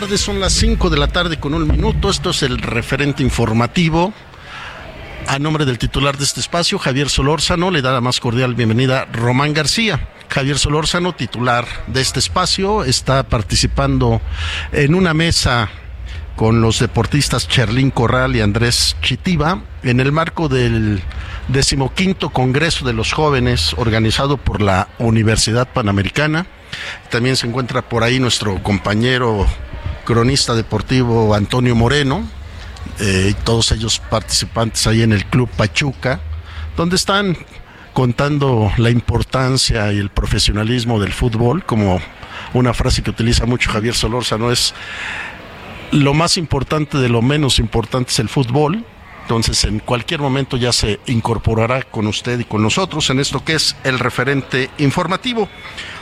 Tardes, son las 5 de la tarde con un minuto. Esto es el referente informativo. A nombre del titular de este espacio, Javier Solórzano, le da la más cordial bienvenida Román García. Javier Solórzano, titular de este espacio, está participando en una mesa con los deportistas Cherlín Corral y Andrés Chitiba en el marco del decimoquinto Congreso de los Jóvenes organizado por la Universidad Panamericana. También se encuentra por ahí nuestro compañero cronista deportivo Antonio Moreno, eh, todos ellos participantes ahí en el Club Pachuca, donde están contando la importancia y el profesionalismo del fútbol, como una frase que utiliza mucho Javier Solórzano es lo más importante de lo menos importante es el fútbol. Entonces, en cualquier momento ya se incorporará con usted y con nosotros en esto que es el referente informativo.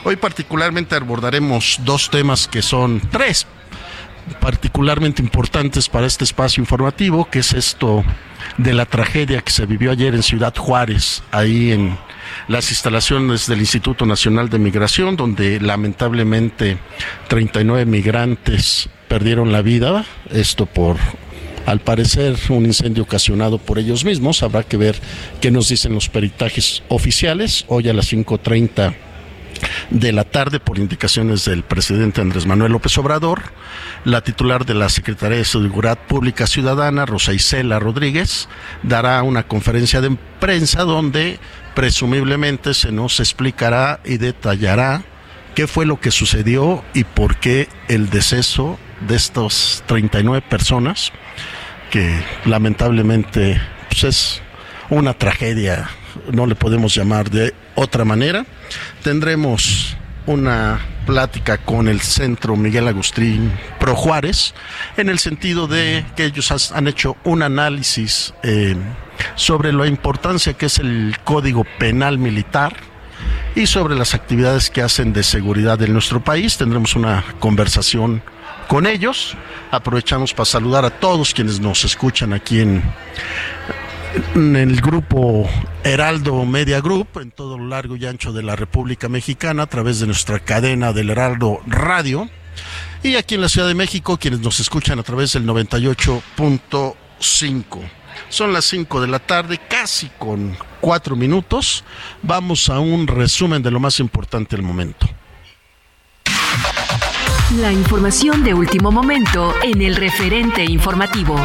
Hoy particularmente abordaremos dos temas que son tres particularmente importantes para este espacio informativo, que es esto de la tragedia que se vivió ayer en Ciudad Juárez, ahí en las instalaciones del Instituto Nacional de Migración, donde lamentablemente 39 migrantes perdieron la vida, esto por al parecer un incendio ocasionado por ellos mismos, habrá que ver qué nos dicen los peritajes oficiales, hoy a las 5.30 de la tarde por indicaciones del presidente Andrés Manuel López Obrador, la titular de la Secretaría de Seguridad Pública Ciudadana, Rosa Isela Rodríguez, dará una conferencia de prensa donde presumiblemente se nos explicará y detallará qué fue lo que sucedió y por qué el deceso de estas 39 personas, que lamentablemente pues es una tragedia, no le podemos llamar de otra manera. Tendremos una plática con el Centro Miguel Agustín Pro Juárez, en el sentido de que ellos han hecho un análisis eh, sobre la importancia que es el Código Penal Militar y sobre las actividades que hacen de seguridad en nuestro país. Tendremos una conversación con ellos. Aprovechamos para saludar a todos quienes nos escuchan aquí en, en el grupo Heraldo Media Group, en todo lo largo y ancho de la República Mexicana, a través de nuestra cadena del Heraldo Radio. Y aquí en la Ciudad de México, quienes nos escuchan a través del 98.5. Son las 5 de la tarde, casi con 4 minutos. Vamos a un resumen de lo más importante del momento. La información de último momento en el referente informativo.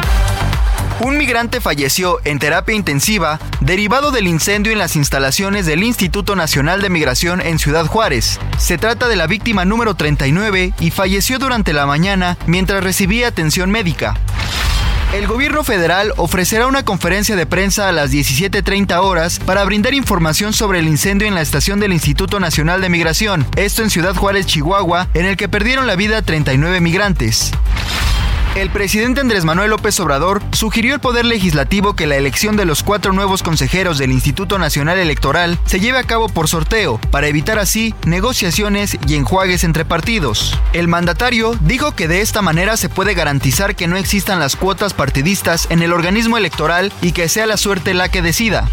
Un migrante falleció en terapia intensiva derivado del incendio en las instalaciones del Instituto Nacional de Migración en Ciudad Juárez. Se trata de la víctima número 39 y falleció durante la mañana mientras recibía atención médica. El gobierno federal ofrecerá una conferencia de prensa a las 17.30 horas para brindar información sobre el incendio en la estación del Instituto Nacional de Migración, esto en Ciudad Juárez, Chihuahua, en el que perdieron la vida 39 migrantes. El presidente Andrés Manuel López Obrador sugirió al Poder Legislativo que la elección de los cuatro nuevos consejeros del Instituto Nacional Electoral se lleve a cabo por sorteo, para evitar así negociaciones y enjuagues entre partidos. El mandatario dijo que de esta manera se puede garantizar que no existan las cuotas partidistas en el organismo electoral y que sea la suerte la que decida.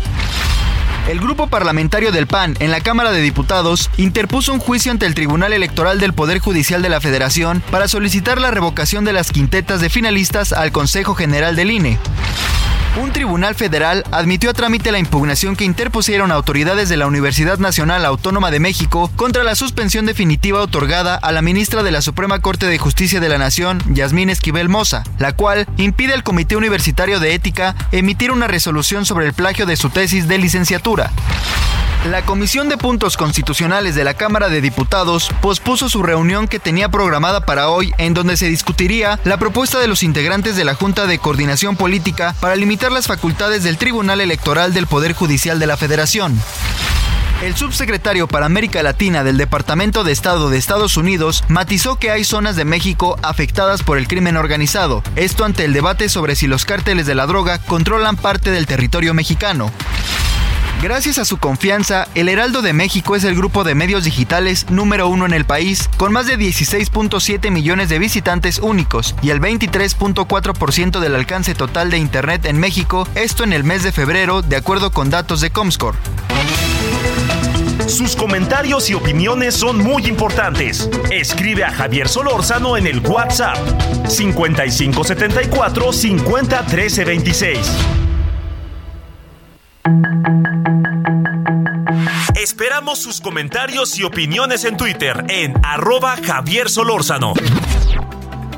El grupo parlamentario del PAN en la Cámara de Diputados interpuso un juicio ante el Tribunal Electoral del Poder Judicial de la Federación para solicitar la revocación de las quintetas de finalistas al Consejo General del INE. Un tribunal federal admitió a trámite la impugnación que interpusieron autoridades de la Universidad Nacional Autónoma de México contra la suspensión definitiva otorgada a la ministra de la Suprema Corte de Justicia de la Nación, Yasmín Esquivel Moza, la cual impide al Comité Universitario de Ética emitir una resolución sobre el plagio de su tesis de licenciatura. La Comisión de Puntos Constitucionales de la Cámara de Diputados pospuso su reunión que tenía programada para hoy en donde se discutiría la propuesta de los integrantes de la Junta de Coordinación Política para limitar las facultades del Tribunal Electoral del Poder Judicial de la Federación. El subsecretario para América Latina del Departamento de Estado de Estados Unidos matizó que hay zonas de México afectadas por el crimen organizado, esto ante el debate sobre si los cárteles de la droga controlan parte del territorio mexicano. Gracias a su confianza, El Heraldo de México es el grupo de medios digitales número uno en el país, con más de 16.7 millones de visitantes únicos y el 23.4% del alcance total de Internet en México, esto en el mes de febrero, de acuerdo con datos de Comscore. Sus comentarios y opiniones son muy importantes. Escribe a Javier Solórzano en el WhatsApp 5574 501326. Esperamos sus comentarios y opiniones en Twitter en arroba Javier Solórzano.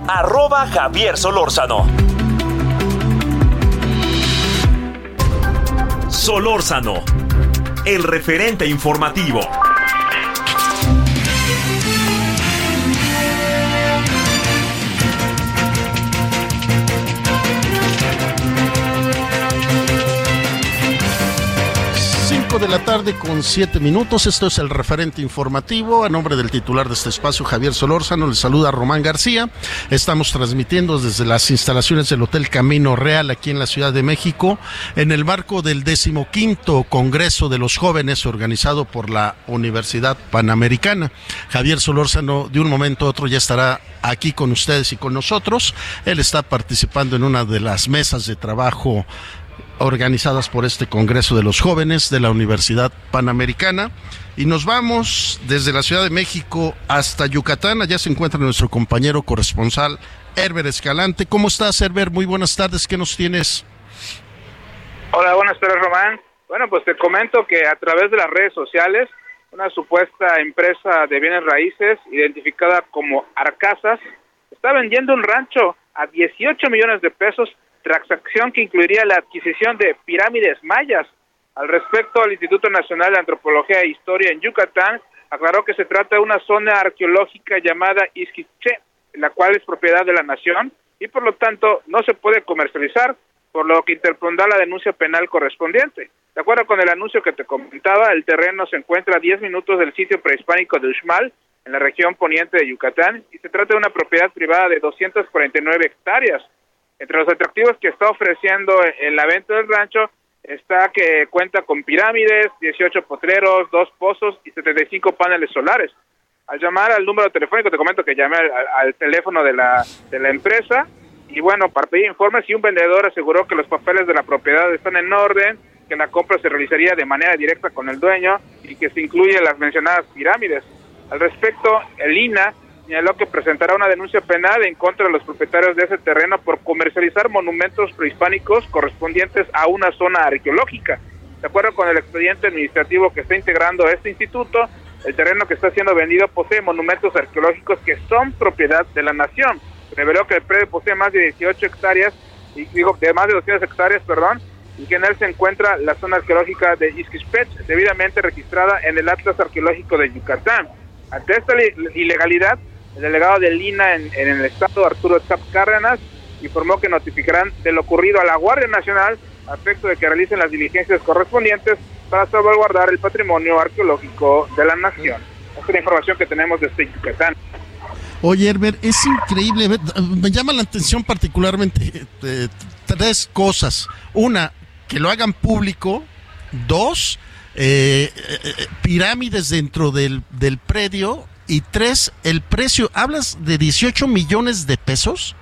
Arroba Javier Solórzano. Solórzano, el referente informativo. 5 de la tarde con 7 minutos. Esto es el referente informativo. A nombre del titular de este espacio, Javier Solórzano, le saluda Román García. Estamos transmitiendo desde las instalaciones del Hotel Camino Real aquí en la Ciudad de México, en el marco del decimoquinto Congreso de los Jóvenes organizado por la Universidad Panamericana. Javier Solórzano, de un momento a otro, ya estará aquí con ustedes y con nosotros. Él está participando en una de las mesas de trabajo organizadas por este Congreso de los Jóvenes de la Universidad Panamericana. Y nos vamos desde la Ciudad de México hasta Yucatán. Allá se encuentra nuestro compañero corresponsal, Herbert Escalante. ¿Cómo estás, Herbert? Muy buenas tardes. ¿Qué nos tienes? Hola, buenas tardes, Román. Bueno, pues te comento que a través de las redes sociales, una supuesta empresa de bienes raíces identificada como Arcasas está vendiendo un rancho a 18 millones de pesos transacción que incluiría la adquisición de pirámides mayas. Al respecto, el Instituto Nacional de Antropología e Historia en Yucatán aclaró que se trata de una zona arqueológica llamada Isquiche, la cual es propiedad de la nación y por lo tanto no se puede comercializar, por lo que interpondrá la denuncia penal correspondiente. De acuerdo con el anuncio que te comentaba, el terreno se encuentra a 10 minutos del sitio prehispánico de Uxmal, en la región poniente de Yucatán, y se trata de una propiedad privada de 249 hectáreas. Entre los atractivos que está ofreciendo en la venta del rancho está que cuenta con pirámides, 18 potreros, dos pozos y 75 paneles solares. Al llamar al número telefónico, te comento que llamé al, teléfono de la, de la empresa y bueno, para pedir informes y un vendedor aseguró que los papeles de la propiedad están en orden, que la compra se realizaría de manera directa con el dueño y que se incluyen las mencionadas pirámides. Al respecto, el INA señaló que presentará una denuncia penal en contra de los propietarios de ese terreno por comercializar monumentos prehispánicos correspondientes a una zona arqueológica. De acuerdo con el expediente administrativo que está integrando este instituto, el terreno que está siendo vendido posee monumentos arqueológicos que son propiedad de la nación. Reveló que el predio posee más de 18 hectáreas, y digo, de más de 200 hectáreas, perdón, y que en él se encuentra la zona arqueológica de Isquispech, debidamente registrada en el Atlas Arqueológico de Yucatán. Ante esta ilegalidad, el delegado del INA en, el estado, Arturo Chap Cárdenas, informó que notificarán de lo ocurrido a la Guardia Nacional a efecto de que realicen las diligencias correspondientes para salvaguardar el patrimonio arqueológico de la nación. Esta es la información que tenemos desde Yucatán. Oye, Herbert, es increíble. Me llama la atención particularmente eh, tres cosas. Una, que lo hagan público. Dos, eh, eh, pirámides dentro del, del predio. Y tres, el precio. ¿Hablas de 18 millones de pesos?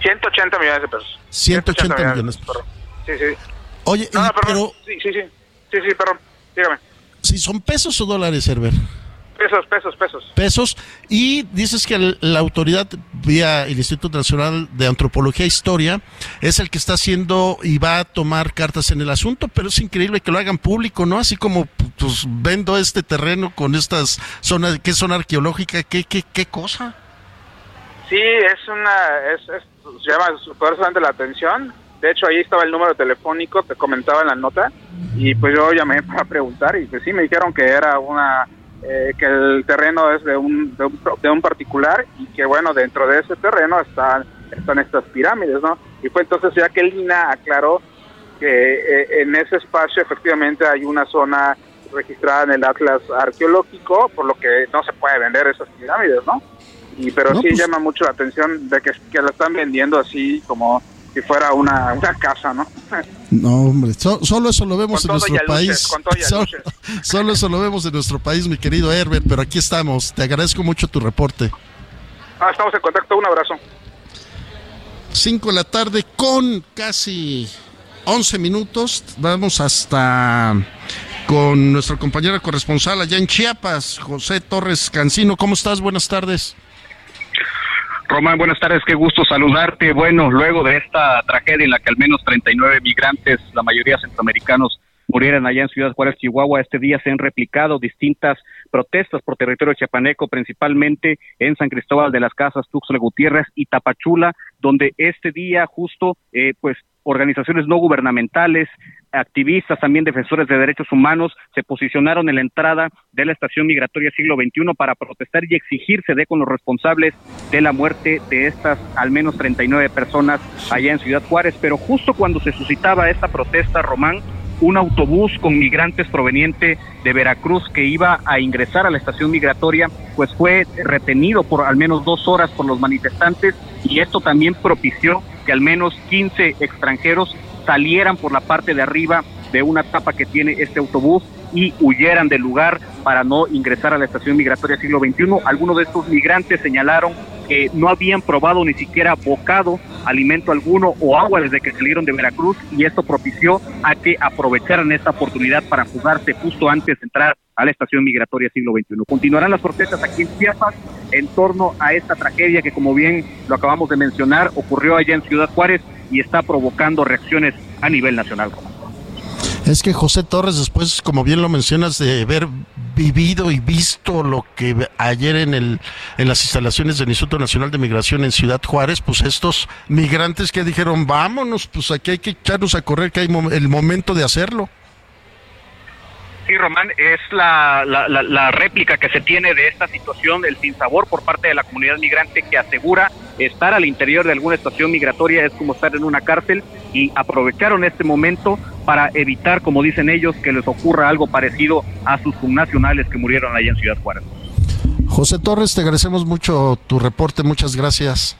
180 millones de pesos. 180, millones. de pesos. Sí, sí. Oye, pero... Sí, sí, sí. Sí, sí, perdón. Dígame. Si son pesos o dólares, Herbert. Pesos, pesos, pesos. Pesos. Y dices que la autoridad, vía el Instituto Nacional de Antropología e Historia, es el que está haciendo y va a tomar cartas en el asunto, pero es increíble que lo hagan público, ¿no? Así como, pues, vendo este terreno con estas zonas, ¿qué zona arqueológica? ¿Qué, qué, qué cosa? Sí, es una, es, es llama poderosamente la atención. De hecho, ahí estaba el número telefónico, te comentaba en la nota, y pues yo llamé para preguntar y pues sí me dijeron que era una eh, que el terreno es de un, de un, particular y que bueno, dentro de ese terreno están, están estas pirámides, ¿no? Y fue entonces ya que Lina aclaró que eh, en ese espacio efectivamente hay una zona registrada en el Atlas arqueológico, por lo que no se puede vender esas pirámides, ¿no? Y pero sí pues llama mucho la atención de que, que la están vendiendo así como si fuera una, una casa, ¿no? No, hombre, solo eso lo vemos en nuestro país. solo, eso lo vemos en nuestro país, mi querido Herbert, pero aquí estamos. Te agradezco mucho tu reporte. Ah, estamos en contacto, un abrazo. Cinco de la tarde con casi 11 minutos. Vamos hasta con nuestro compañero corresponsal allá en Chiapas, José Torres Cancino. ¿Cómo estás? Buenas tardes. Román, buenas tardes, qué gusto saludarte. Bueno, luego de esta tragedia en la que al menos 39 migrantes, la mayoría centroamericanos, murieron allá en Ciudad Juárez, Chihuahua, este día se han replicado distintas protestas por territorio chiapaneco, principalmente en San Cristóbal de las Casas, Tuxtla Gutiérrez y Tapachula, donde este día justo, eh, pues organizaciones no gubernamentales, activistas, también defensores de derechos humanos, se posicionaron en la entrada de la estación migratoria siglo XXI para protestar y exigirse de con los responsables de la muerte de estas al menos 39 personas allá en Ciudad Juárez. Pero justo cuando se suscitaba esta protesta, Román, un autobús con migrantes proveniente de Veracruz que iba a ingresar a la estación migratoria, pues fue retenido por al menos dos horas por los manifestantes y esto también propició que al menos 15 extranjeros salieran por la parte de arriba de una tapa que tiene este autobús y huyeran del lugar para no ingresar a la estación migratoria siglo XXI. Algunos de estos migrantes señalaron que no habían probado ni siquiera bocado, alimento alguno o agua desde que salieron de Veracruz y esto propició a que aprovecharan esta oportunidad para fugarse justo antes de entrar a la estación migratoria siglo XXI. Continuarán las protestas aquí en Chiapas en torno a esta tragedia que, como bien lo acabamos de mencionar, ocurrió allá en Ciudad Juárez y está provocando reacciones a nivel nacional. Es que José Torres, después, como bien lo mencionas, de haber vivido y visto lo que ayer en el en las instalaciones del Instituto Nacional de Migración en Ciudad Juárez, pues estos migrantes que dijeron, vámonos, pues aquí hay que echarnos a correr, que hay el momento de hacerlo. Sí, Román, es la, la, la, réplica que se tiene de esta situación, el sinsabor por parte de la comunidad migrante que asegura estar al interior de alguna estación migratoria es como estar en una cárcel y aprovecharon este momento para evitar, como dicen ellos, que les ocurra algo parecido a sus connacionales que murieron allá en Ciudad Juárez. José Torres, te agradecemos mucho tu reporte, muchas gracias.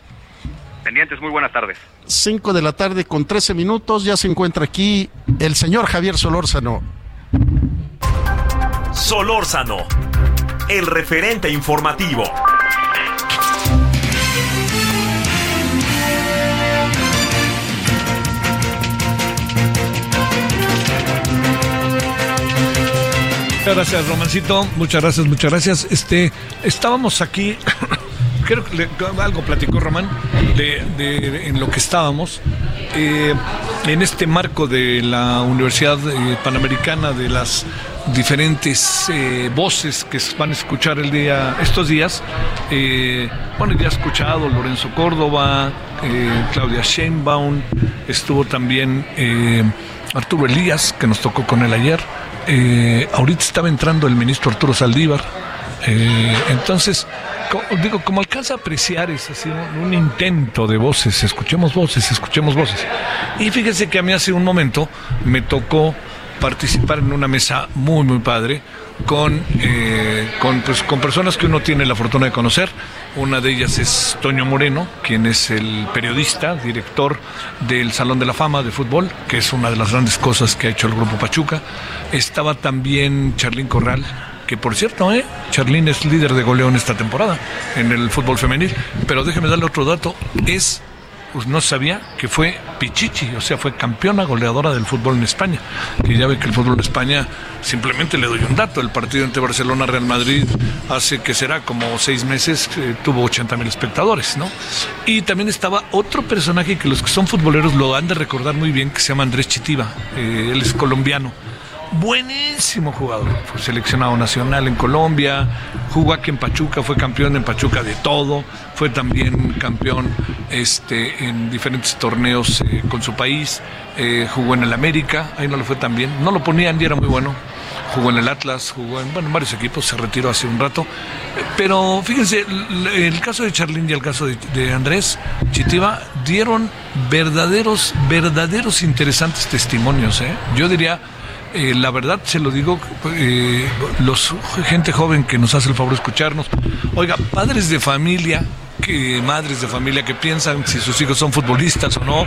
Pendientes, muy buenas tardes. Cinco de la tarde con trece minutos, ya se encuentra aquí el señor Javier Solórzano. Solórzano, el referente informativo. Muchas gracias, Romancito. Muchas gracias, muchas gracias. Este, estábamos aquí, creo que algo platicó Román de, en lo que estábamos. Eh, en este marco de la Universidad eh, Panamericana de las diferentes eh, voces que van a escuchar el día, estos días. bueno, ya he escuchado Lorenzo Córdoba, Claudia Sheinbaum, estuvo también Arturo Elías, que nos tocó con él ayer. Ahorita estaba entrando el ministro Arturo Saldívar. Eh, entonces, digo, como alcanza a apreciar, es así un, intento de voces, escuchemos voces, escuchemos voces. Y fíjese que a mí hace un momento me tocó participar en una mesa muy, muy padre, con, eh, con, pues, con personas que uno tiene la fortuna de conocer. Una de ellas es Toño Moreno, quien es el periodista, director del Salón de la Fama de Fútbol, que es una de las grandes cosas que ha hecho el Grupo Pachuca. Estaba también Charlín Corral, que por cierto, ¿eh? Charlín es líder de goleo en esta temporada en el fútbol femenil. Pero déjeme darle otro dato, es pues no sabía que fue Pichichi, o sea, fue campeona goleadora del fútbol en España. Que ya ve que el fútbol en España, simplemente le doy un dato, el partido entre Barcelona y Real Madrid hace que será como seis meses, eh, tuvo 80 mil espectadores, ¿no? Y también estaba otro personaje que los que son futboleros lo han de recordar muy bien, que se llama Andrés Chitiva, eh, él es colombiano buenísimo jugador. Fue seleccionado nacional en Colombia, jugó aquí en Pachuca, fue campeón en Pachuca de todo, fue también campeón este, en diferentes torneos eh, con su país, eh, jugó en el América, ahí no le fue tan bien, no lo ponían y era muy bueno. Jugó en el Atlas, jugó en, bueno, varios equipos, se retiró hace un rato. Pero fíjense, el, caso de Charlín y el caso de, Andrés Chitiva dieron verdaderos, verdaderos interesantes testimonios. ¿eh? Yo diría, eh, la verdad se lo digo, eh, los gente joven que nos hace el favor de escucharnos, oiga, padres de familia, que madres de familia que piensan si sus hijos son futbolistas o no,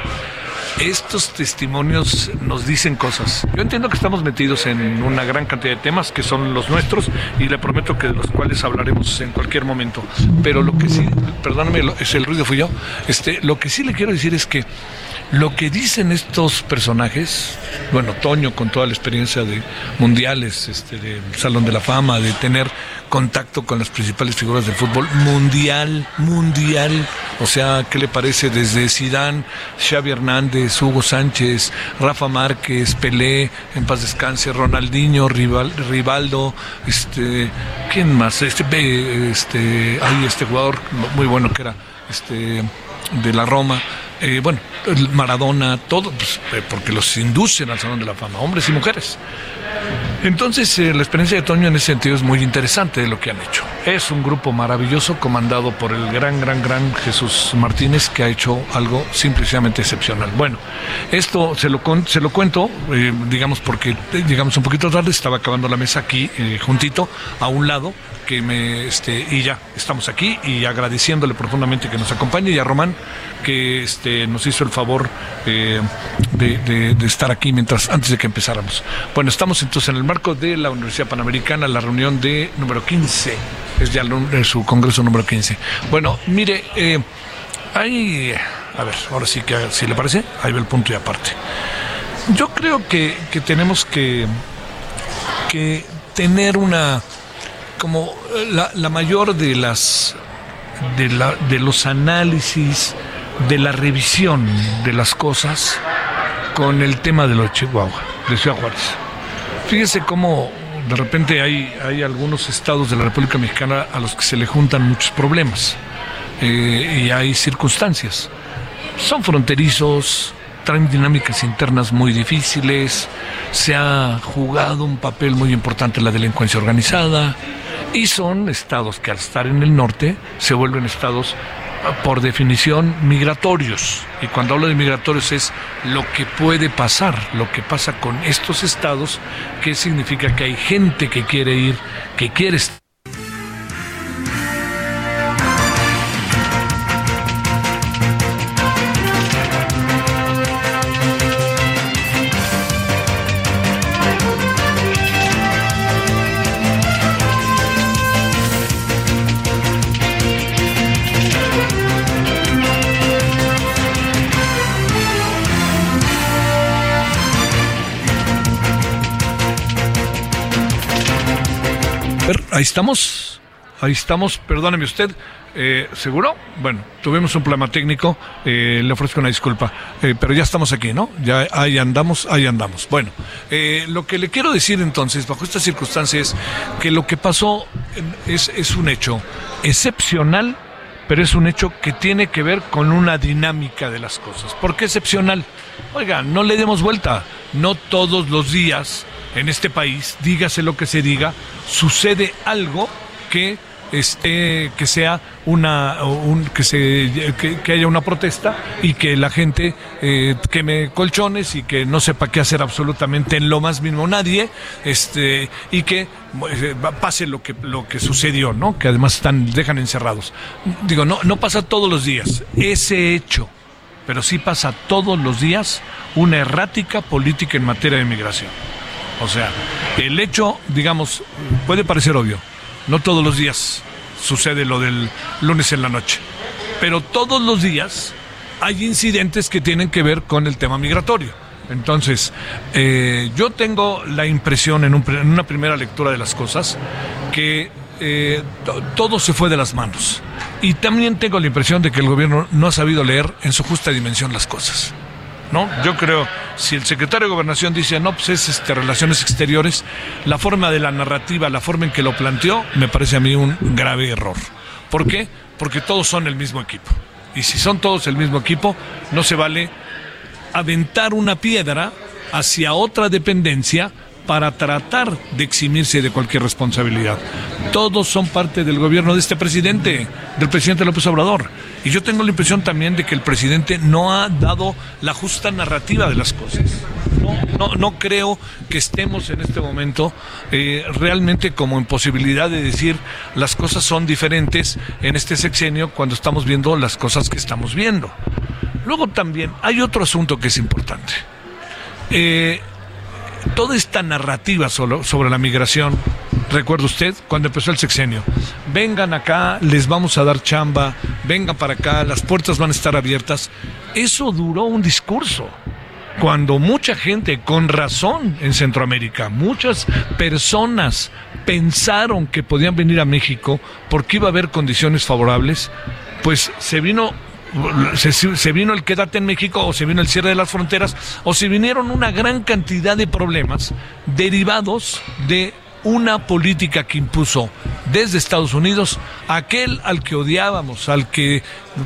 estos testimonios nos dicen cosas. Yo entiendo que estamos metidos en una gran cantidad de temas que son los nuestros y le prometo que de los cuales hablaremos en cualquier momento. Pero lo que sí, perdóname, es el ruido fui yo. Este, lo que sí le quiero decir es que lo que dicen estos personajes, bueno, Toño con toda la experiencia de mundiales, este, de Salón de la Fama, de tener contacto con las principales figuras del fútbol mundial, mundial. O sea, ¿qué le parece desde Sidán, Xavi Hernández, Hugo Sánchez, Rafa Márquez, Pelé, en paz descanse, Ronaldinho, Rivaldo, este, ¿quién más? Este, este, hay este jugador muy bueno que era, este, de la Roma. Eh, bueno, Maradona, todo, pues, eh, porque los inducen al Salón de la Fama, hombres y mujeres. Entonces, eh, la experiencia de Toño en ese sentido es muy interesante de lo que han hecho. Es un grupo maravilloso comandado por el gran, gran, gran Jesús Martínez que ha hecho algo simplemente excepcional. Bueno, esto se lo, se lo cuento, digamos, porque llegamos un poquito tarde, estaba acabando la mesa aquí, juntito, a un lado, que me este y ya estamos aquí y agradeciéndole profundamente que nos acompañe y a Román que este nos hizo el favor eh, de, estar aquí mientras antes de que empezáramos. Bueno, estamos entonces en el marco de la Universidad Panamericana, la reunión de número 15, es ya su congreso número 15. Bueno, mire, eh, hay, a ver, ahora sí que si le parece, ahí ve el punto y aparte. Yo creo que, que tenemos que, que tener una como eh, la, la mayor de las de, la, de los análisis, de la revisión de las cosas con el tema de los Chihuahua, de Ciudad Juárez. Fíjese cómo de repente hay, hay algunos estados de la República Mexicana a los que se le juntan muchos problemas eh, y hay circunstancias. Son fronterizos, traen dinámicas internas muy difíciles, se ha jugado un papel muy importante la delincuencia organizada, y son estados que al estar en el norte se vuelven estados por definición migratorios. Y cuando hablo de migratorios es lo que puede pasar, lo que pasa con estos estados, que significa que hay gente que quiere ir, que quiere ahí estamos. Ahí estamos, perdóneme usted. Eh, ¿Seguro? Bueno, tuvimos un problema técnico, eh, le ofrezco una disculpa, eh, pero ya estamos aquí, ¿no? Ya ahí andamos, ahí andamos. Bueno, lo que le quiero decir entonces, bajo estas circunstancias, que lo que pasó es, es un hecho excepcional, pero es un hecho que tiene que ver con una dinámica de las cosas. ¿Por qué excepcional? Oiga, no le demos vuelta, no todos los días en este país, dígase lo que se diga, sucede algo que este, que sea una, que se, que, haya una protesta y que la gente eh, queme colchones y que no sepa qué hacer absolutamente en lo más mínimo nadie, este, y que eh, pase lo que, lo que sucedió, ¿no? Que además están, dejan encerrados. Digo, no, no pasa todos los días. Ese hecho pero sí pasa todos los días una errática política en materia de migración. O sea, el hecho, digamos, puede parecer obvio, no todos los días sucede lo del lunes en la noche, pero todos los días hay incidentes que tienen que ver con el tema migratorio. Entonces, eh, yo tengo la impresión en, en, una primera lectura de las cosas que eh, todo se fue de las manos. Y también tengo la impresión de que el gobierno no ha sabido leer en su justa dimensión las cosas. ¿No? Yo creo, si el secretario de Gobernación dice, no, pues es este, relaciones exteriores, la forma de la narrativa, la forma en que lo planteó, me parece a mí un grave error. ¿Por qué? Porque todos son el mismo equipo. Y si son todos el mismo equipo, no se vale aventar una piedra hacia otra dependencia para tratar de eximirse de cualquier responsabilidad. Todos son parte del gobierno de este presidente, del presidente López Obrador. Y yo tengo la impresión también de que el presidente no ha dado la justa narrativa de las cosas. No, no, creo que estemos en este momento eh, realmente como en posibilidad de decir las cosas son diferentes en este sexenio cuando estamos viendo las cosas que estamos viendo. Luego también hay otro asunto que es importante. Eh, toda esta narrativa solo sobre la migración, recuerda usted, cuando empezó el sexenio, vengan acá, les vamos a dar chamba, vengan para acá, las puertas van a estar abiertas, eso duró un discurso. Cuando mucha gente, con razón en Centroamérica, muchas personas pensaron que podían venir a México porque iba a haber condiciones favorables, pues se vino se, vino el quédate en México o se vino el cierre de las fronteras o se vinieron una gran cantidad de problemas derivados de una política que impuso desde Estados Unidos aquel al que odiábamos, al que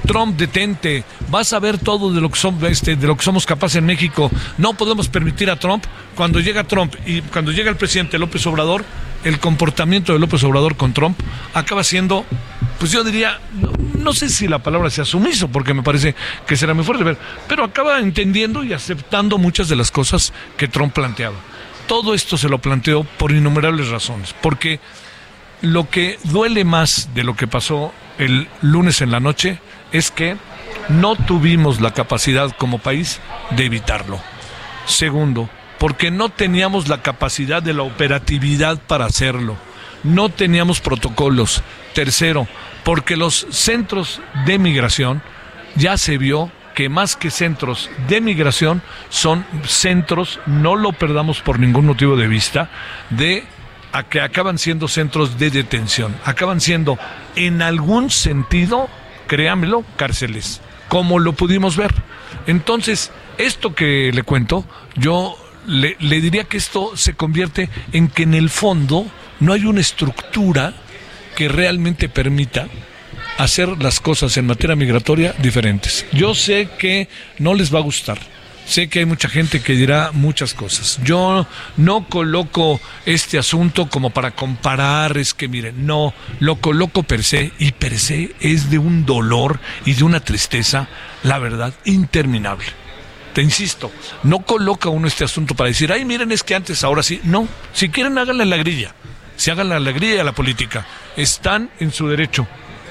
Trump detente, vas a ver todo de lo que somos, este, de lo que somos capaces en México. No podemos permitir a Trump cuando llega Trump y cuando llega el presidente López Obrador, el comportamiento de López Obrador con Trump acaba siendo, pues yo diría, no, sé si la palabra sea sumiso, porque me parece que será muy fuerte, pero acaba entendiendo y aceptando muchas de las cosas que Trump planteaba. Todo esto se lo planteó por innumerables razones, porque lo que duele más de lo que pasó el lunes en la noche es que no tuvimos la capacidad como país de evitarlo. Segundo, porque no teníamos la capacidad de la operatividad para hacerlo. No teníamos protocolos. Tercero, porque los centros de migración ya se vio que más que centros de migración son centros, no lo perdamos por ningún motivo de vista, de a que acaban siendo centros de detención, acaban siendo en algún sentido, créamelo, cárceles, como lo pudimos ver. Entonces, esto que le cuento, yo le, diría que esto se convierte en que en el fondo no hay una estructura que realmente permita hacer las cosas en materia migratoria diferentes. Yo sé que no les va a gustar. Sé que hay mucha gente que dirá muchas cosas. Yo no coloco este asunto como para comparar, es que miren, no, lo coloco per se y per se es de un dolor y de una tristeza, la verdad, interminable te insisto, no coloca uno este asunto para decir, ay, miren, es que antes, ahora sí. No, si quieren, háganle la grilla. Si hagan la grilla a la política. Están en su derecho,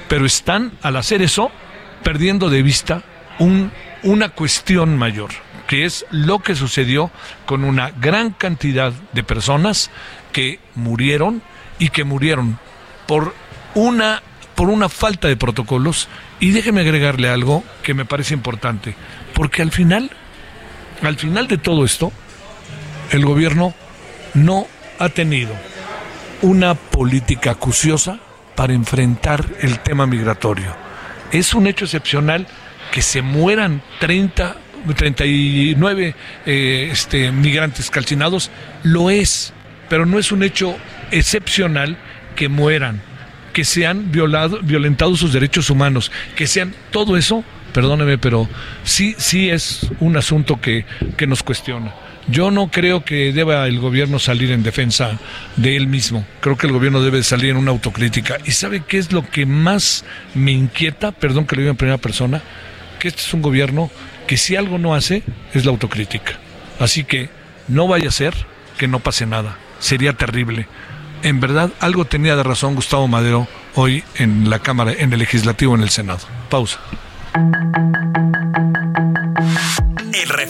pero están, al hacer eso, perdiendo de vista un, una cuestión mayor, que es lo que sucedió con una gran cantidad de personas que murieron y que murieron por una por una falta de protocolos y déjeme agregarle algo que me parece importante, porque al final al final de todo esto, el gobierno no ha tenido una política acuciosa para enfrentar el tema migratorio. Es un hecho excepcional que se mueran 30, 39 eh, este, migrantes calcinados, lo es, pero no es un hecho excepcional que mueran, que sean violado, violentados sus derechos humanos, que sean todo eso perdóneme, pero sí, sí es un asunto que, que nos cuestiona. Yo no creo que deba el gobierno salir en defensa de él mismo. Creo que el gobierno debe salir en una autocrítica. ¿Y sabe qué es lo que más me inquieta? Perdón que lo diga en primera persona. Que este es un gobierno que si algo no hace es la autocrítica. Así que no vaya a ser que no pase nada. Sería terrible. En verdad, algo tenía de razón Gustavo Madero hoy en la Cámara, en el Legislativo, en el Senado. Pausa.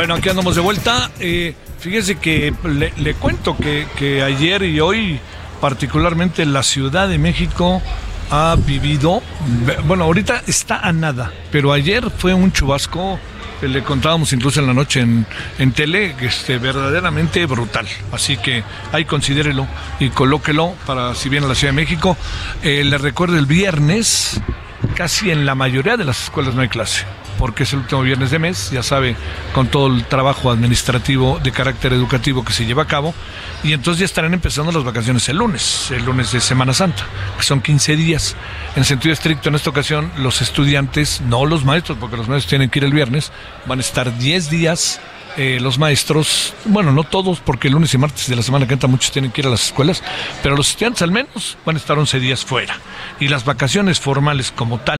Bueno, aquí andamos de vuelta. Eh, fíjese que le, cuento que, ayer y hoy, particularmente la Ciudad de México, ha vivido, bueno, ahorita está a nada, pero ayer fue un chubasco, le contábamos incluso en la noche en, en tele, este, verdaderamente brutal. Así que ahí considérelo y colóquelo para si viene a la Ciudad de México. Eh, le recuerdo el viernes, casi en la mayoría de las escuelas no hay clase porque es el último viernes de mes, ya sabe, con todo el trabajo administrativo de carácter educativo que se lleva a cabo, y entonces ya estarán empezando las vacaciones el lunes, el lunes de Semana Santa, que son 15 días. En sentido estricto, en esta ocasión, los estudiantes, no los maestros, porque los maestros tienen que ir el viernes, van a estar 10 días eh, los maestros, bueno, no todos, porque el lunes y martes de la semana que entra muchos tienen que ir a las escuelas, pero los estudiantes al menos van a estar 11 días fuera. Y las vacaciones formales como tal.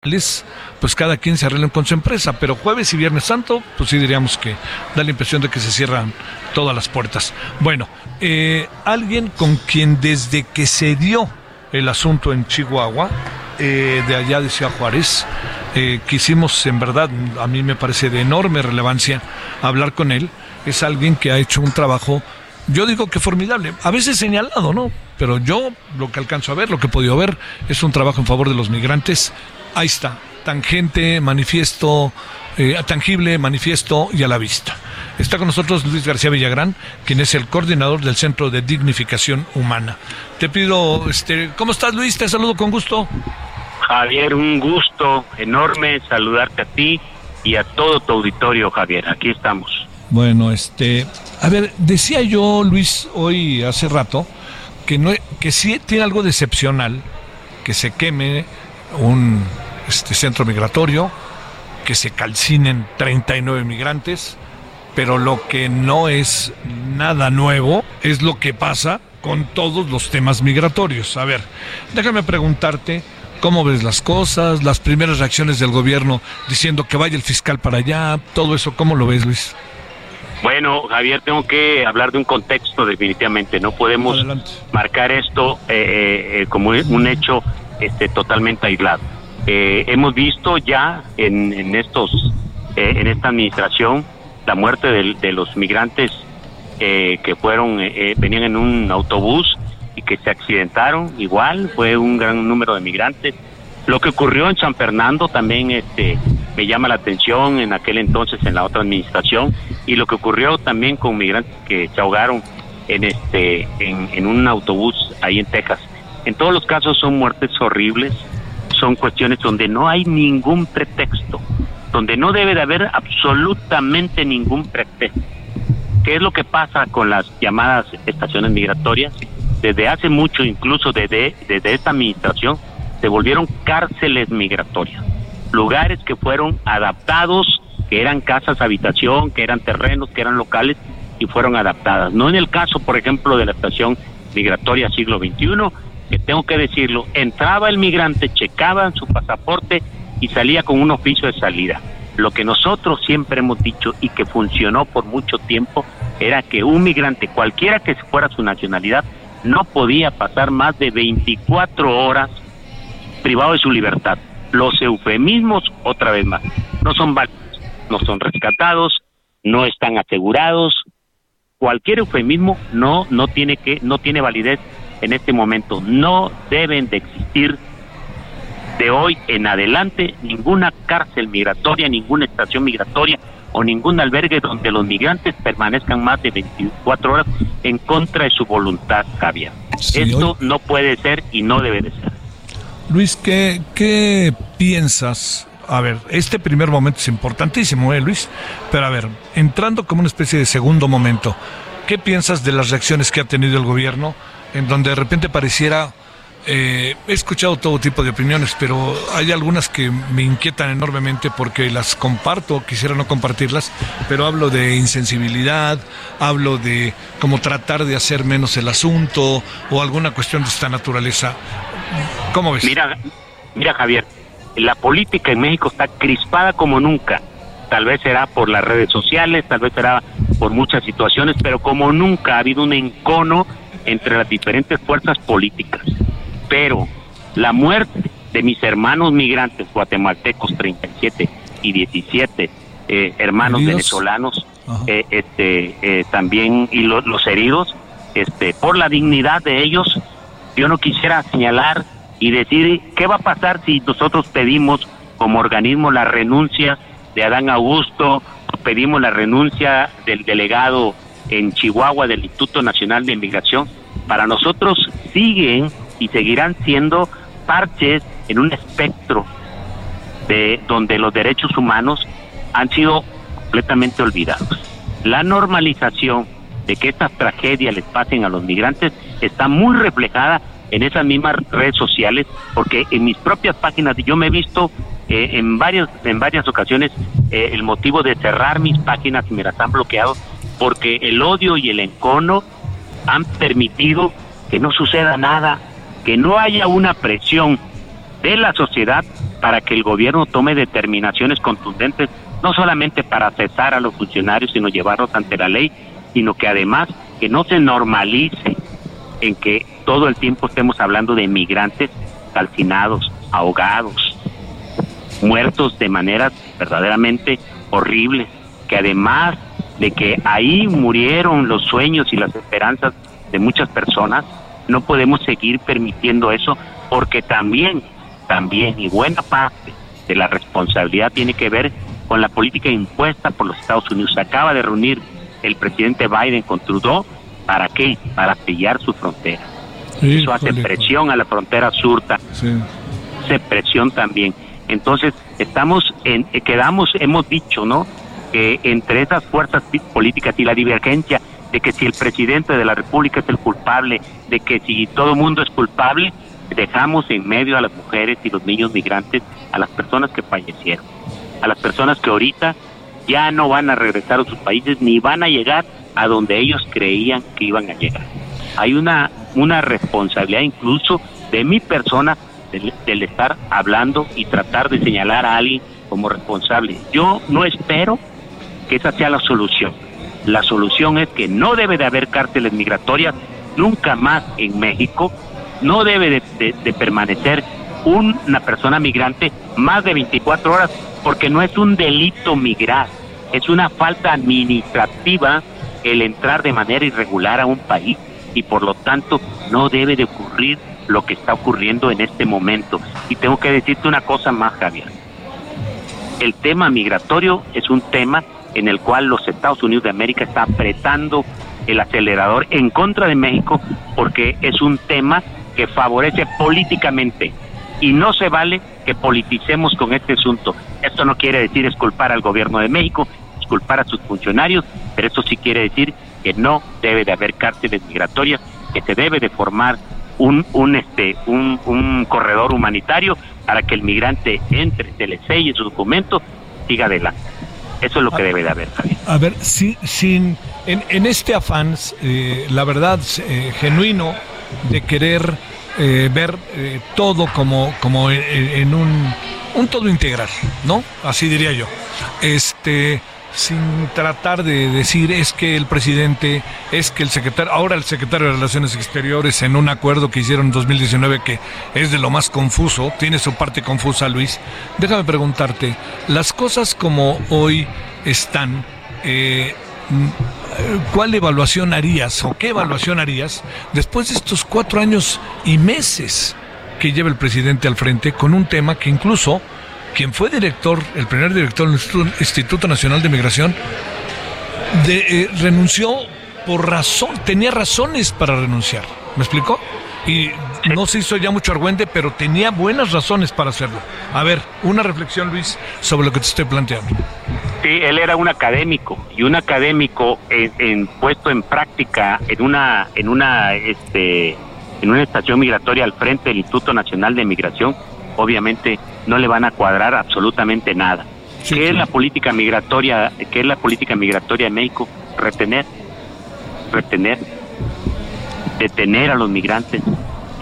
Pues cada quien se arregla con su empresa, pero jueves y viernes santo, pues sí diríamos que da la impresión de que se cierran todas las puertas. Bueno, eh, alguien con quien desde que se dio el asunto en Chihuahua, eh, de allá de Ciudad Juárez, eh, quisimos en verdad, a mí me parece de enorme relevancia hablar con él, es alguien que ha hecho un trabajo, yo digo que formidable, a veces señalado, ¿no? Pero yo lo que alcanzo a ver, lo que he podido ver, es un trabajo en favor de los migrantes ahí está, tangente, manifiesto, eh, tangible, manifiesto y a la vista. Está con nosotros Luis García Villagrán, quien es el coordinador del Centro de Dignificación Humana. Te pido, este, ¿cómo estás Luis? Te saludo con gusto. Javier, un gusto enorme saludarte a ti y a todo tu auditorio, Javier. Aquí estamos. Bueno, este, a ver, decía yo, Luis, hoy hace rato, que, no, que sí tiene algo de excepcional que se queme un este centro migratorio, que se calcinen 39 migrantes, pero lo que no es nada nuevo es lo que pasa con todos los temas migratorios. A ver, déjame preguntarte cómo ves las cosas, las primeras reacciones del gobierno diciendo que vaya el fiscal para allá, todo eso, ¿cómo lo ves, Luis? Bueno, Javier, tengo que hablar de un contexto definitivamente. No podemos marcar esto eh, eh, como un hecho este, totalmente aislado. Eh, hemos visto ya en, en estos eh, en esta administración la muerte de, los migrantes eh, que fueron venían en un autobús y que se accidentaron. Igual fue un gran número de migrantes. Lo que ocurrió en San Fernando también este me llama la atención en aquel entonces en la otra administración. Y lo que ocurrió también con migrantes que se ahogaron en este en un autobús ahí en Texas en todos los casos son muertes horribles son cuestiones donde no hay ningún pretexto, donde no debe de haber absolutamente ningún pretexto. ¿Qué es lo que pasa con las llamadas estaciones migratorias? Desde hace mucho, incluso desde, esta administración, se volvieron cárceles migratorias, lugares que fueron adaptados, que eran casas habitación, que eran terrenos, que eran locales y fueron adaptadas. No en el caso, por ejemplo, de la estación migratoria siglo XXI, que tengo que decirlo, entraba el migrante, checaba su pasaporte y salía con un oficio de salida. Lo que nosotros siempre hemos dicho y que funcionó por mucho tiempo era que un migrante, cualquiera que fuera su nacionalidad, no podía pasar más de 24 horas privado de su libertad. Los eufemismos, otra vez más, no son válidos, no son rescatados, no están asegurados. Cualquier eufemismo no no tiene que no tiene validez en este momento. No deben de existir de hoy en adelante ninguna cárcel migratoria, ninguna estación migratoria o ningún albergue donde los migrantes permanezcan más de 24 horas en contra de su voluntad, Javier. Esto no puede ser y no debe de ser. Luis, ¿qué, qué piensas? A ver, este primer momento es importantísimo, ¿eh, Luis? Pero a ver, entrando como una especie de segundo momento, ¿qué piensas de las reacciones que ha tenido el gobierno en donde de repente pareciera... Eh, he escuchado todo tipo de opiniones, pero hay algunas que me inquietan enormemente porque las comparto, quisiera no compartirlas, pero hablo de insensibilidad, hablo de cómo tratar de hacer menos el asunto o alguna cuestión de esta naturaleza. ¿Cómo ves? Mira, mira Javier, la política en México está crispada como nunca. Tal vez será por las redes sociales, tal vez será por muchas situaciones, pero como nunca ha habido un encono entre las diferentes fuerzas políticas. Pero la muerte de mis hermanos migrantes guatemaltecos 37 y 17 eh, hermanos venezolanos eh, este eh, también y los heridos este por la dignidad de ellos yo no quisiera señalar y decir qué va a pasar si nosotros pedimos como organismo la renuncia de Adán Augusto pedimos la renuncia del delegado en Chihuahua del Instituto Nacional de Inmigración, para nosotros siguen y seguirán siendo parches en un espectro de donde los derechos humanos han sido completamente olvidados. La normalización de que estas tragedias les pasen a los migrantes está muy reflejada en esas mismas redes sociales, porque en mis propias páginas yo me he visto eh, en varios en varias ocasiones eh, el motivo de cerrar mis páginas y me las han bloqueado porque el odio y el encono han permitido que no suceda nada, que no haya una presión de la sociedad para que el gobierno tome determinaciones contundentes, no solamente para cesar a los funcionarios, sino llevarlos ante la ley, sino que además que no se normalice en que todo el tiempo estemos hablando de migrantes calcinados, ahogados, muertos de maneras verdaderamente horribles, que además de que ahí murieron los sueños y las esperanzas de muchas personas, no podemos seguir permitiendo eso porque también, también y buena parte de la responsabilidad tiene que ver con la política impuesta por los Estados Unidos. Acaba de reunir el presidente Biden con Trudeau, ¿para qué? Para sellar su frontera. eso hace presión a la frontera surta, hace presión también. Entonces, estamos en, quedamos, hemos dicho, ¿no? Que entre esas fuerzas políticas y la divergencia de que si el presidente de la República es el culpable, de que si todo mundo es culpable, dejamos en medio a las mujeres y los niños migrantes, a las personas que fallecieron, a las personas que ahorita ya no van a regresar a sus países ni van a llegar a donde ellos creían que iban a llegar. Hay una, una responsabilidad incluso de mi persona del, del estar hablando y tratar de señalar a alguien como responsable. Yo no espero que esa sea la solución. La solución es que no debe de haber cárceles migratorias nunca más en México, no debe de, permanecer una persona migrante más de 24 horas, porque no es un delito migrar, es una falta administrativa el entrar de manera irregular a un país y por lo tanto no debe de ocurrir lo que está ocurriendo en este momento. Y tengo que decirte una cosa más, Javier. El tema migratorio es un tema en el cual los Estados Unidos de América está apretando el acelerador en contra de México porque es un tema que favorece políticamente y no se vale que politicemos con este asunto. Esto no quiere decir esculpar al gobierno de México, esculpar a sus funcionarios, pero esto sí quiere decir que no debe de haber cárceles migratorias, que se debe de formar un, un, este, un, un corredor humanitario para que el migrante entre, se le selle su documento, siga adelante. Eso es lo que debe de haber. A ver, sin, sin, en, en este afán, eh, la verdad, eh, genuino de querer eh, ver eh, todo como, como en, en un, un todo integral, ¿no? Así diría yo. Este sin tratar de decir es que el presidente, es que el secretario, ahora el secretario de Relaciones Exteriores en un acuerdo que hicieron en 2019 que es de lo más confuso, tiene su parte confusa Luis, déjame preguntarte, las cosas como hoy están, eh, ¿cuál evaluación harías o qué evaluación harías después de estos cuatro años y meses que lleva el presidente al frente con un tema que incluso quien fue director, el primer director del Instituto Nacional de Migración, de, eh, renunció por razón, tenía razones para renunciar. ¿Me explicó? Y no se hizo ya mucho argüente, pero tenía buenas razones para hacerlo. A ver, una reflexión, Luis, sobre lo que te estoy planteando. Sí, él era un académico y un académico en, en puesto en práctica en una en una este en una estación migratoria al frente del Instituto Nacional de Migración, obviamente no le van a cuadrar absolutamente nada. Sí, ¿Qué sí. es la política migratoria? ¿Qué es la política migratoria de México? Retener, retener, detener a los migrantes,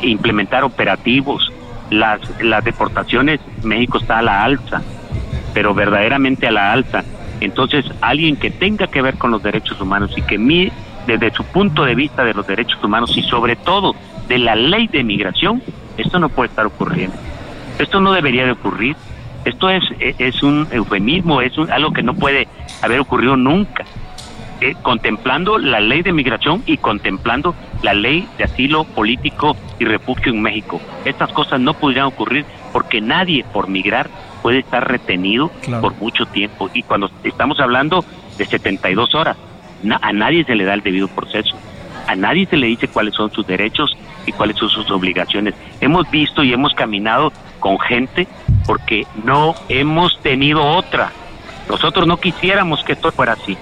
implementar operativos. Las, las deportaciones, México está a la alza, pero verdaderamente a la alza. Entonces, alguien que tenga que ver con los derechos humanos y que mi, desde su punto de vista de los derechos humanos y sobre todo de la ley de migración, esto no puede estar ocurriendo. Esto no debería de ocurrir. Esto es, es un eufemismo, es un- algo que no puede haber ocurrido nunca. Eh, contemplando la ley de migración y contemplando la ley de asilo político y refugio en México. Estas cosas no podrían ocurrir porque nadie por migrar puede estar retenido Claro. por mucho tiempo. Y cuando estamos hablando de 72 horas, na- a nadie se le da el debido proceso. A nadie se le dice cuáles son sus derechos y cuáles son sus obligaciones. Hemos visto y hemos caminado con gente porque no hemos tenido otra. Nosotros no quisiéramos que esto fuera así.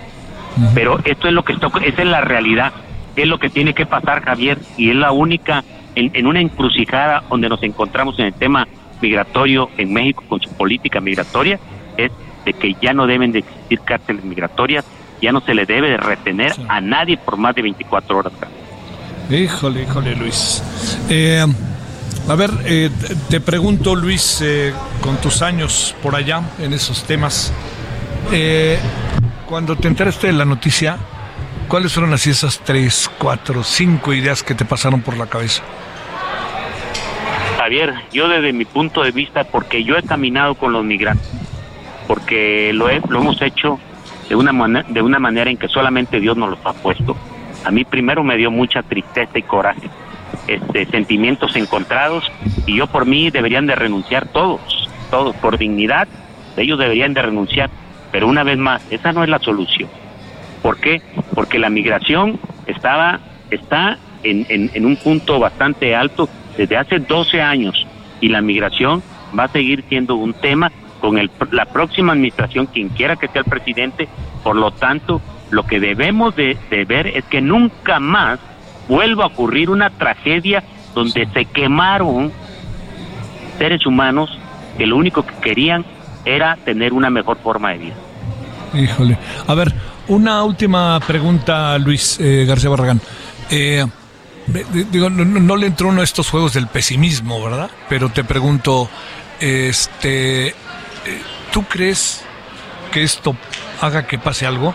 Pero esto es lo que está, esa es la realidad, es lo que tiene que pasar Javier y es la única en, en una encrucijada donde nos encontramos en el tema migratorio en México con su política migratoria es de que ya no deben de existir cárceles migratorias, ya no se le debe de retener Sí. a nadie por más de 24 horas. Híjole, híjole, Luis. Eh, a ver, eh, te- pregunto, Luis, eh, con tus años por allá en esos temas, eh, cuando te enteraste de la noticia, ¿cuáles fueron así esas tres, cuatro, cinco ideas que te pasaron por la cabeza? Javier, yo desde mi punto de vista, porque yo he caminado con los migrantes, porque lo, he- lo hemos hecho de una, de una manera en que solamente Dios nos los ha puesto. A mí primero me dio mucha tristeza y coraje, este, sentimientos encontrados, y yo por mí deberían de renunciar todos, todos, por dignidad, ellos deberían de renunciar. Pero una vez más, esa no es la solución. ¿Por qué? Porque la migración estaba, está en, un punto bastante alto desde hace 12 años y la migración va a seguir siendo un tema con el, la próxima administración, quien quiera que sea el presidente. Por lo tanto, lo que debemos de, de ver es que nunca más vuelva a ocurrir una tragedia donde se quemaron seres humanos que lo único que querían era tener una mejor forma de vida. Híjole. A ver, una última pregunta, Luis eh, García Barragán. Eh, digo, no, no- no le entró uno a estos juegos del pesimismo, ¿verdad? Pero te pregunto, este, eh, ¿tú crees que esto haga que pase algo?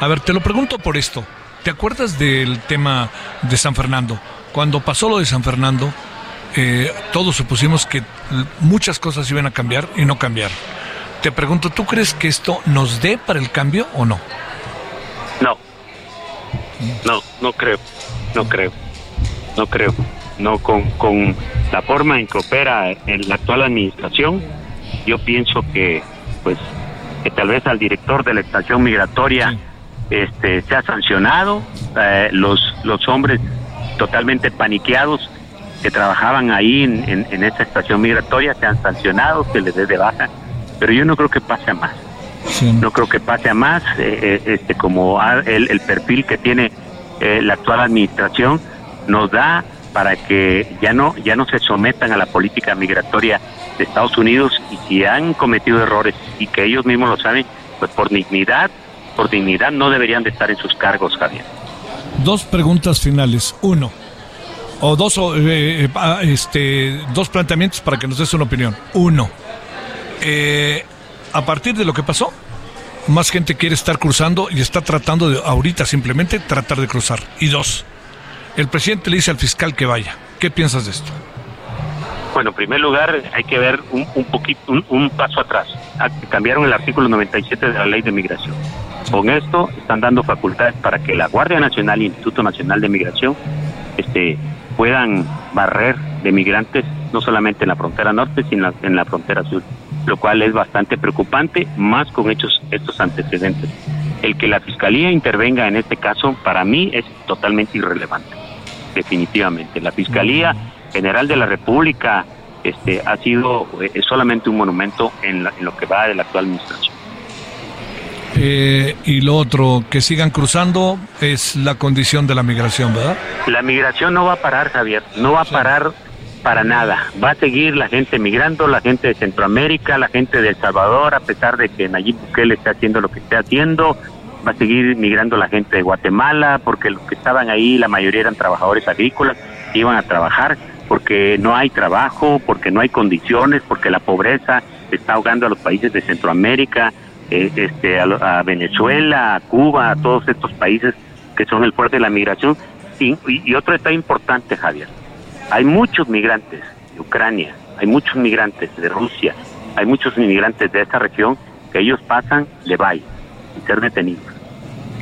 A ver, te lo pregunto por esto. ¿Te acuerdas del tema de San Fernando? Cuando pasó lo de San Fernando, eh, todos supusimos que muchas cosas iban a cambiar y no cambiar. Te pregunto, ¿tú crees que esto nos dé para el cambio o no? No. No, no creo. No creo. No creo. No con, con la forma en que opera en la actual administración, yo pienso que, pues, que tal vez al director de la estación migratoria este, se ha sancionado, eh, los, los hombres totalmente paniqueados que trabajaban ahí en, en, esa estación migratoria se han sancionado, se les dé de baja, pero yo no creo que pase a más. No creo que pase a más, eh, eh, este, como el, el, perfil que tiene eh, la actual administración nos da para que ya no ya no se sometan a la política migratoria de Estados Unidos y si han cometido errores y que ellos mismos lo saben, pues por dignidad, por dignidad no deberían de estar en sus cargos, Javier. Dos preguntas finales. Uno, o dos, eh, eh, ah, este, dos planteamientos para que nos des una opinión. Uno, eh, a partir de lo que pasó, más gente quiere estar cruzando y está tratando de ahorita simplemente tratar de cruzar. Y dos, el presidente le dice al fiscal que vaya. ¿Qué piensas de esto? Bueno, en primer lugar hay que ver un, un poquito, un, paso atrás. Ah, cambiaron el artículo 97 de la ley de migración. Con esto están dando facultades para que la Guardia Nacional y el Instituto Nacional de Migración este, puedan barrer de migrantes no solamente en la frontera norte, sino en la frontera sur, lo cual es bastante preocupante, más con hechos estos antecedentes. El que la Fiscalía intervenga en este caso, para mí, es totalmente irrelevante, definitivamente. La Fiscalía General de la República este, ha sido eh, solamente un monumento en, en lo que va de la actual administración. Eh, y lo otro, que sigan cruzando es la condición de la migración, ¿verdad? La migración no va a parar, Javier, no va a parar para nada. Va a seguir la gente migrando, la gente de Centroamérica, la gente de El Salvador, a pesar de que Nayib Bukele esté haciendo lo que esté haciendo. Va a seguir migrando la gente de Guatemala, porque los que estaban ahí, la mayoría eran trabajadores agrícolas, iban a trabajar porque no hay trabajo, porque no hay condiciones, porque la pobreza está ahogando a los países de Centroamérica, eh, este, a, Venezuela, a Cuba, a todos estos países que son el fuerte de la migración. Y, y, otro está importante, Javier. Hay muchos migrantes de Ucrania, hay muchos migrantes de Rusia, hay muchos inmigrantes de esta región que ellos pasan de valle y ser detenidos.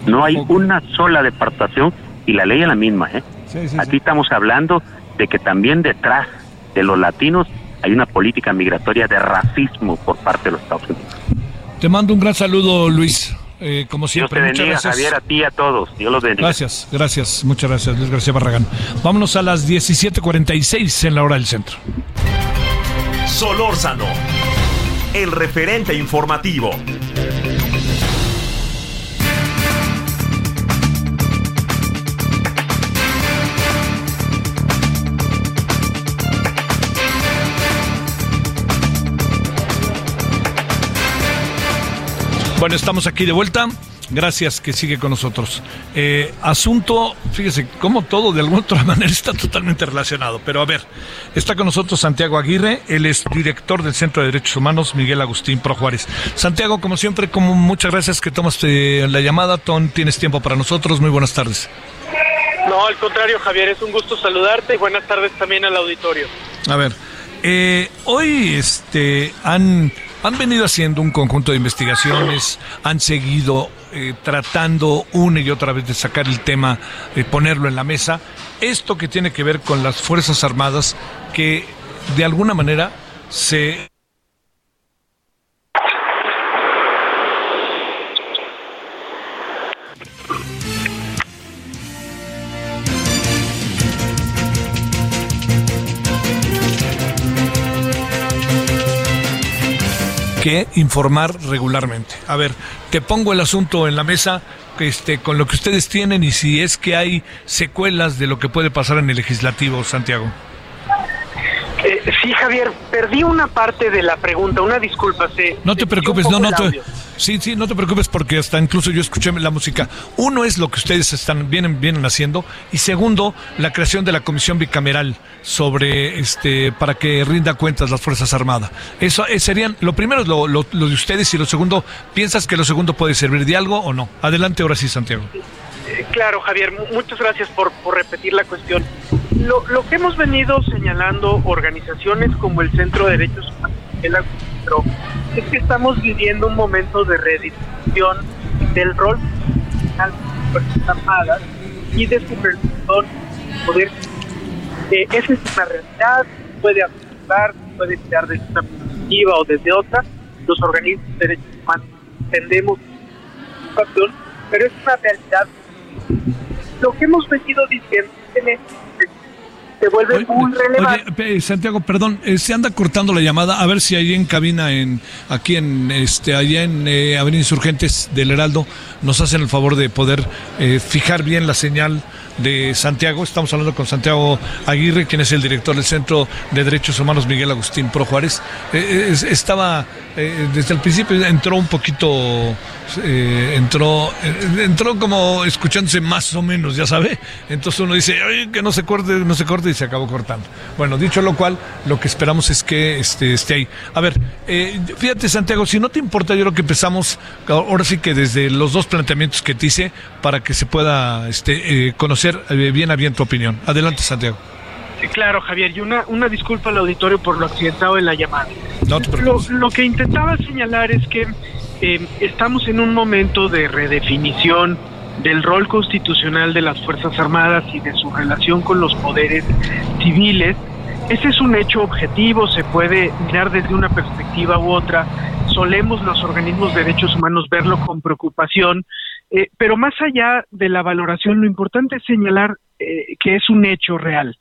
No hay una sola deportación y la ley es la misma. ¿eh? Aquí estamos hablando de que también detrás de los latinos hay una política migratoria de racismo por parte de los Estados Unidos. Te mando un gran saludo, Luis. Eh, como siempre, Dios te bendiga, muchas gracias. Javier, a ti y a todos. Dios los bendiga. Gracias, gracias, muchas gracias, Luis García Barragán. Vámonos a las 17:46 en la hora del centro. Solórzano, el referente informativo. Bueno, estamos aquí de vuelta. Gracias que sigue con nosotros. Eh, asunto, fíjese, como todo de alguna otra manera está totalmente relacionado. Pero a ver, está con nosotros Santiago Aguirre, él es director del Centro de Derechos Humanos Miguel Agustín Pro Juárez. Santiago, como siempre, como muchas gracias que tomaste la llamada. Ton, tienes tiempo para nosotros. Muy buenas tardes. No, al contrario, Javier, es un gusto saludarte y buenas tardes también al auditorio. A ver, eh, hoy este han han venido haciendo un conjunto de investigaciones, han seguido eh, tratando una y otra vez de sacar el tema, de ponerlo en la mesa. Esto que tiene que ver con las Fuerzas Armadas que de alguna manera se que informar regularmente. A ver, te pongo el asunto en la mesa este, con lo que ustedes tienen y si es que hay secuelas de lo que puede pasar en el legislativo, Santiago. Sí, Javier, perdí una parte de la pregunta, una disculpa. Se, no te preocupes, no, no te, sí, sí, no te preocupes porque hasta incluso yo escuché la música. Uno es lo que ustedes están vienen vienen haciendo y segundo la creación de la comisión bicameral sobre este para que rinda cuentas las fuerzas armadas. Eso eh, serían lo primero es lo, lo, de ustedes y lo segundo piensas que lo segundo puede servir de algo o no. Adelante ahora sí, Santiago. Eh, claro, Javier, muchas gracias por, repetir la cuestión. lo, que hemos venido señalando organizaciones como el Centro de Derechos Humanos es que estamos viviendo un momento de redistribución del rol de las Armadas y de supervisión poder. Eh, esa es una realidad, puede afectar, puede estar desde una perspectiva o desde otra. Los organismos de derechos humanos entendemos pero es una realidad. Lo que hemos venido diciendo se vuelve muy relevante. Oye, Santiago, perdón, eh, se anda cortando la llamada, a ver si ahí en cabina, en aquí en este, allá en eh, Avenida Insurgentes del Heraldo, nos hacen el favor de poder eh, fijar bien la señal de Santiago. Estamos hablando con Santiago Aguirre, quien es el director del Centro de Derechos Humanos Miguel Agustín Pro Juárez. estaba, desde el principio entró un poquito eh, entró, eh, entró como escuchándose más o menos, ya sabe. Entonces uno dice, que no se corte, no se corte y se acabó cortando. Bueno, dicho lo cual, lo que esperamos es que este, esté ahí. A ver, eh, fíjate Santiago, si no te importa, yo lo que empezamos, ahora sí que desde los dos planteamientos que te hice, para que se pueda este, conocer bien a bien tu opinión. Adelante Santiago. claro, Javier, y una, una disculpa al auditorio por lo accidentado en la llamada. No te lo, lo que intentaba señalar es que eh, estamos en un momento de redefinición del rol constitucional de las Fuerzas Armadas y de su relación con los poderes civiles. Ese es un hecho objetivo, se puede mirar desde una perspectiva u otra. Solemos los organismos de derechos humanos verlo con preocupación, eh, pero más allá de la valoración, lo importante es señalar eh, que es un hecho real,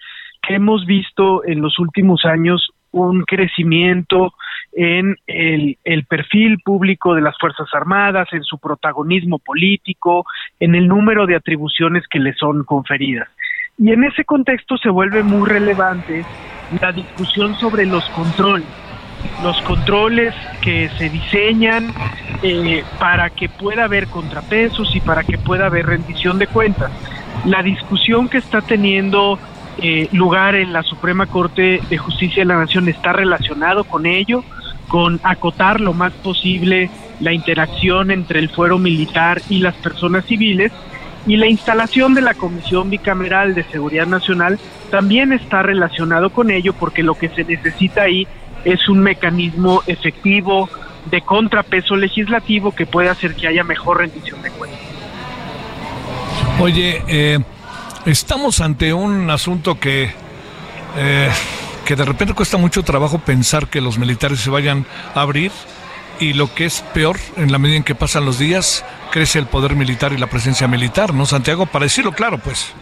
que hemos visto en los últimos años un crecimiento en el, perfil público de las Fuerzas Armadas, en su protagonismo político, en el número de atribuciones que le son conferidas. Y en ese contexto se vuelve muy relevante la discusión sobre los controles, los controles que se diseñan eh, para que pueda haber contrapesos y para que pueda haber rendición de cuentas. La discusión que está teniendo eh, lugar en la Suprema Corte de Justicia de la Nación está relacionado con ello, con acotar lo más posible la interacción entre el fuero militar y las personas civiles y la instalación de la Comisión Bicameral de Seguridad Nacional también está relacionado con ello porque lo que se necesita ahí es un mecanismo efectivo de contrapeso legislativo que pueda hacer que haya mejor rendición de cuentas. Oye, eh, estamos ante un asunto que, eh, que de repente cuesta mucho trabajo pensar que los militares se vayan a abrir y lo que es peor, en la medida en que pasan los días, crece el poder militar y la presencia militar, ¿no, Santiago? Para decirlo claro, pues.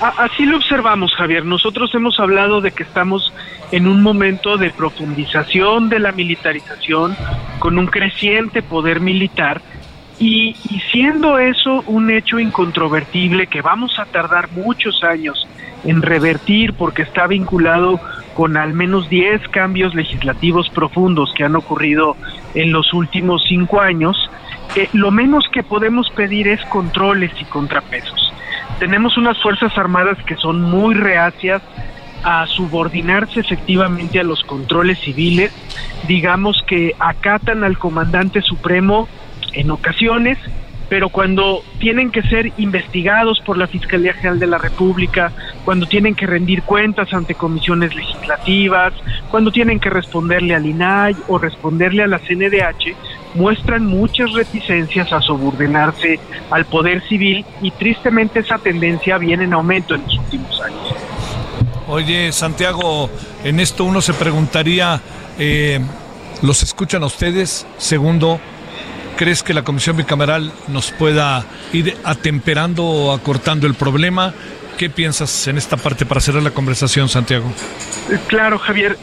Así lo observamos, Javier. Nosotros hemos hablado de que estamos en un momento de profundización de la militarización, con un creciente poder militar y, siendo eso un hecho incontrovertible que vamos a tardar muchos años en revertir porque está vinculado con al menos 10 cambios legislativos profundos que han ocurrido en los últimos cinco años, eh, lo menos que podemos pedir es controles y contrapesos. Tenemos unas Fuerzas Armadas que son muy reacias a subordinarse efectivamente a los controles civiles, digamos que acatan al comandante supremo en ocasiones, pero cuando tienen que ser investigados por la Fiscalía General de la República, cuando tienen que rendir cuentas ante comisiones legislativas, cuando tienen que responderle al INAI o responderle a la CNDH, muestran muchas reticencias a subordinarse al poder civil y tristemente esa tendencia viene en aumento en los últimos años. Oye, Santiago, en esto uno se preguntaría, eh, ¿los escuchan a ustedes? Segundo, ¿Crees que la comisión bicameral nos pueda ir atemperando o acortando el problema? ¿Qué piensas en esta parte para cerrar la conversación, Santiago? Claro, Javier.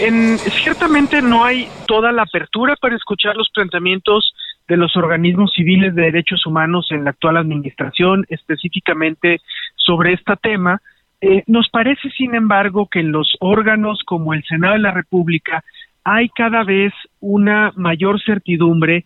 En, ciertamente no hay toda la apertura para escuchar los planteamientos de los organismos civiles de derechos humanos en la actual administración, específicamente sobre este tema. Eh, nos parece, sin embargo, que en los órganos como el Senado de la República hay cada vez una mayor certidumbre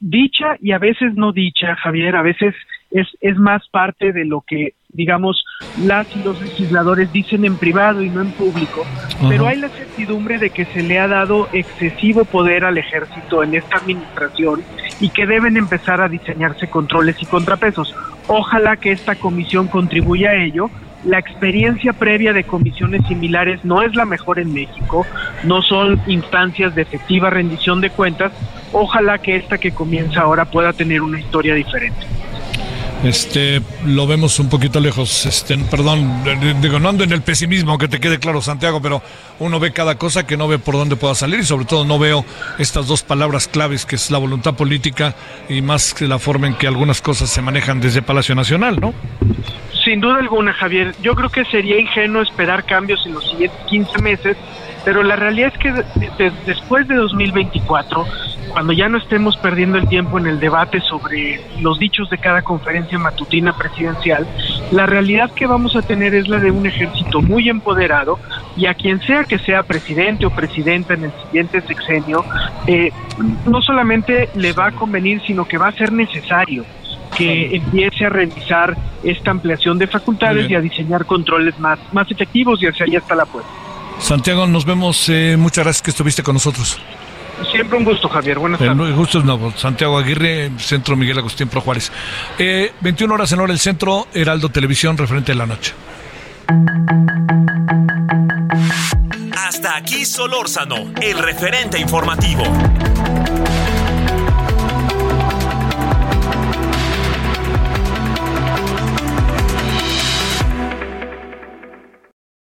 dicha y a veces no dicha, Javier, a veces es, es más parte de lo que digamos, las y los legisladores dicen en privado y no en público, pero hay la certidumbre de que se le ha dado excesivo poder al ejército en esta administración y que deben empezar a diseñarse controles y contrapesos. Ojalá que esta comisión contribuya a ello. La experiencia previa de comisiones similares no es la mejor en México, no son instancias de efectiva rendición de cuentas. Ojalá que esta que comienza ahora pueda tener una historia diferente. Este, lo vemos un poquito lejos. Este, perdón, digo, no ando en el pesimismo, que te quede claro, Santiago, pero uno ve cada cosa que no ve por dónde pueda salir y sobre todo no veo estas dos palabras claves que es la voluntad política y más que la forma en que algunas cosas se manejan desde Palacio Nacional, ¿no? Sin duda alguna, Javier. Yo creo que sería ingenuo esperar cambios en los siguientes 15 meses, pero la realidad es que después de 2024 cuando ya no estemos perdiendo el tiempo en el debate sobre los dichos de cada conferencia matutina presidencial, la realidad que vamos a tener es la de un ejército muy empoderado y a quien sea que sea presidente o presidenta en el siguiente sexenio, eh, no solamente le va a convenir, sino que va a ser necesario que empiece a revisar esta ampliación de facultades y a diseñar controles más, más efectivos y hacia allá está la puerta. Santiago, nos vemos. Eh, muchas gracias que estuviste con nosotros. Siempre un gusto, Javier. Buenas tardes. El gusto es nuevo. Santiago Aguirre, Centro Miguel Agustín Pro Juárez. Eh, 21 horas en hora el centro, Heraldo Televisión, referente de la noche. Hasta aquí Solórzano, el referente informativo.